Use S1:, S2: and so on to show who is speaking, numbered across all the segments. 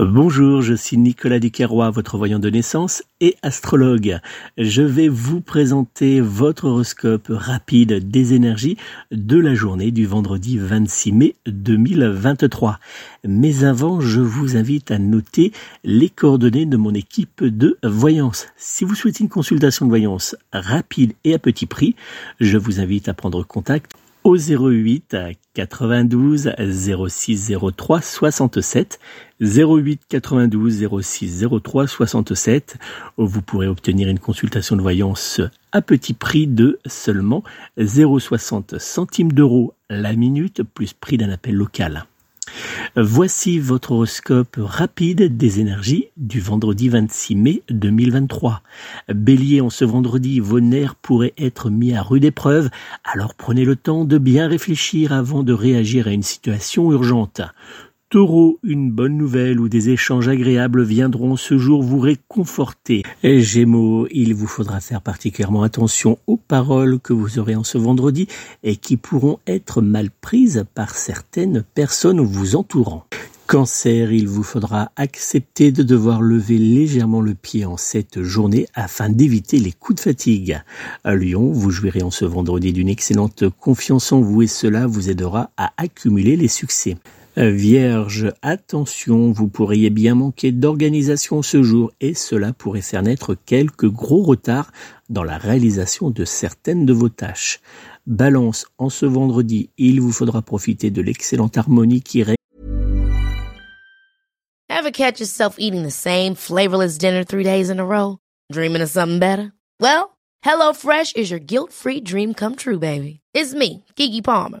S1: Bonjour, je suis Nicolas Duquerrois, votre voyant de naissance et astrologue. Je vais vous présenter votre horoscope rapide des énergies de la journée du vendredi 26 mai 2023. Mais avant, je vous invite à noter les coordonnées de mon équipe de voyance. Si vous souhaitez une consultation de voyance rapide et à petit prix, je vous invite à prendre contact au 08 92 06 03 67 08 92 06 03 67 vous pourrez obtenir une consultation de voyance à petit prix de seulement 0,60 centimes d'euros la minute plus prix d'un appel local. Voici votre horoscope rapide des énergies du vendredi 26 mai 2023. Bélier, en ce vendredi, vos nerfs pourraient être mis à rude épreuve, alors prenez le temps de bien réfléchir avant de réagir à une situation urgente. Taureau, une bonne nouvelle ou des échanges agréables viendront ce jour vous réconforter. Gémeaux, il vous faudra faire particulièrement attention aux paroles que vous aurez en ce vendredi et qui pourront être mal prises par certaines personnes vous entourant. Cancer, il vous faudra accepter de devoir lever légèrement le pied en cette journée afin d'éviter les coups de fatigue. Lyon, vous jouirez en ce vendredi d'une excellente confiance en vous et cela vous aidera à accumuler les succès. Vierge, attention, vous pourriez bien manquer d'organisation ce jour et cela pourrait faire naître quelques gros retards dans la réalisation de certaines de vos tâches. Balance, en ce vendredi, il vous faudra profiter de l'excellente harmonie qui règne.
S2: Ever catch yourself eating the same flavorless dinner three days in a row? Dreaming of something better? Well, HelloFresh is your guilt-free dream come true, baby. It's me, Kiki Palmer.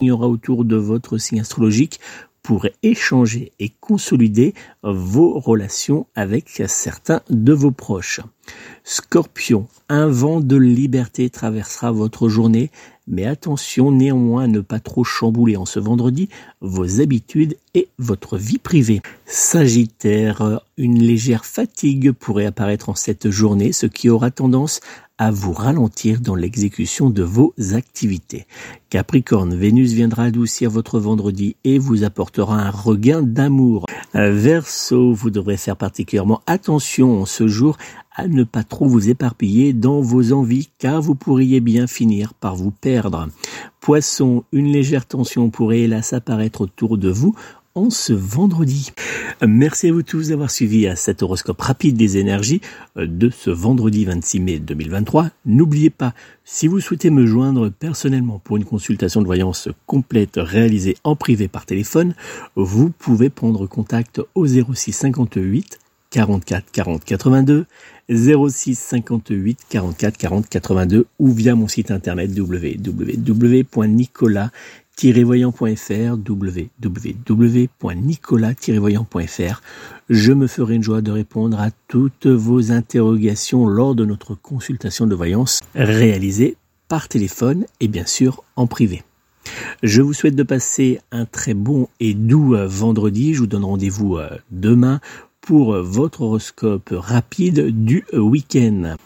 S1: Il y aura autour de votre signe astrologique pour échanger et consolider vos relations avec certains de vos proches. Scorpion, un vent de liberté traversera votre journée, mais attention néanmoins à ne pas trop chambouler en ce vendredi vos habitudes et votre vie privée. Sagittaire, une légère fatigue pourrait apparaître en cette journée, ce qui aura tendance à vous ralentir dans l'exécution de vos activités. Capricorne, Vénus viendra adoucir votre vendredi et vous apportera un regain d'amour. Verseau, vous devrez faire particulièrement attention en ce jour à ne pas trop vous éparpiller dans vos envies car vous pourriez bien finir par vous perdre. Poisson, une légère tension pourrait hélas apparaître autour de vous en ce vendredi. Merci à vous tous d'avoir suivi à cet horoscope rapide des énergies de ce vendredi 26 mai 2023. N'oubliez pas, si vous souhaitez me joindre personnellement pour une consultation de voyance complète réalisée en privé par téléphone, vous pouvez prendre contact au 06 58 44 40 82 06 58 44 40 82 ou via mon site internet www.nicolas Je me ferai une joie de répondre à toutes vos interrogations lors de notre consultation de voyance réalisée par téléphone et bien sûr en privé. Je vous souhaite de passer un très bon et doux vendredi. Je vous donne rendez-vous demain pour votre horoscope rapide du week-end.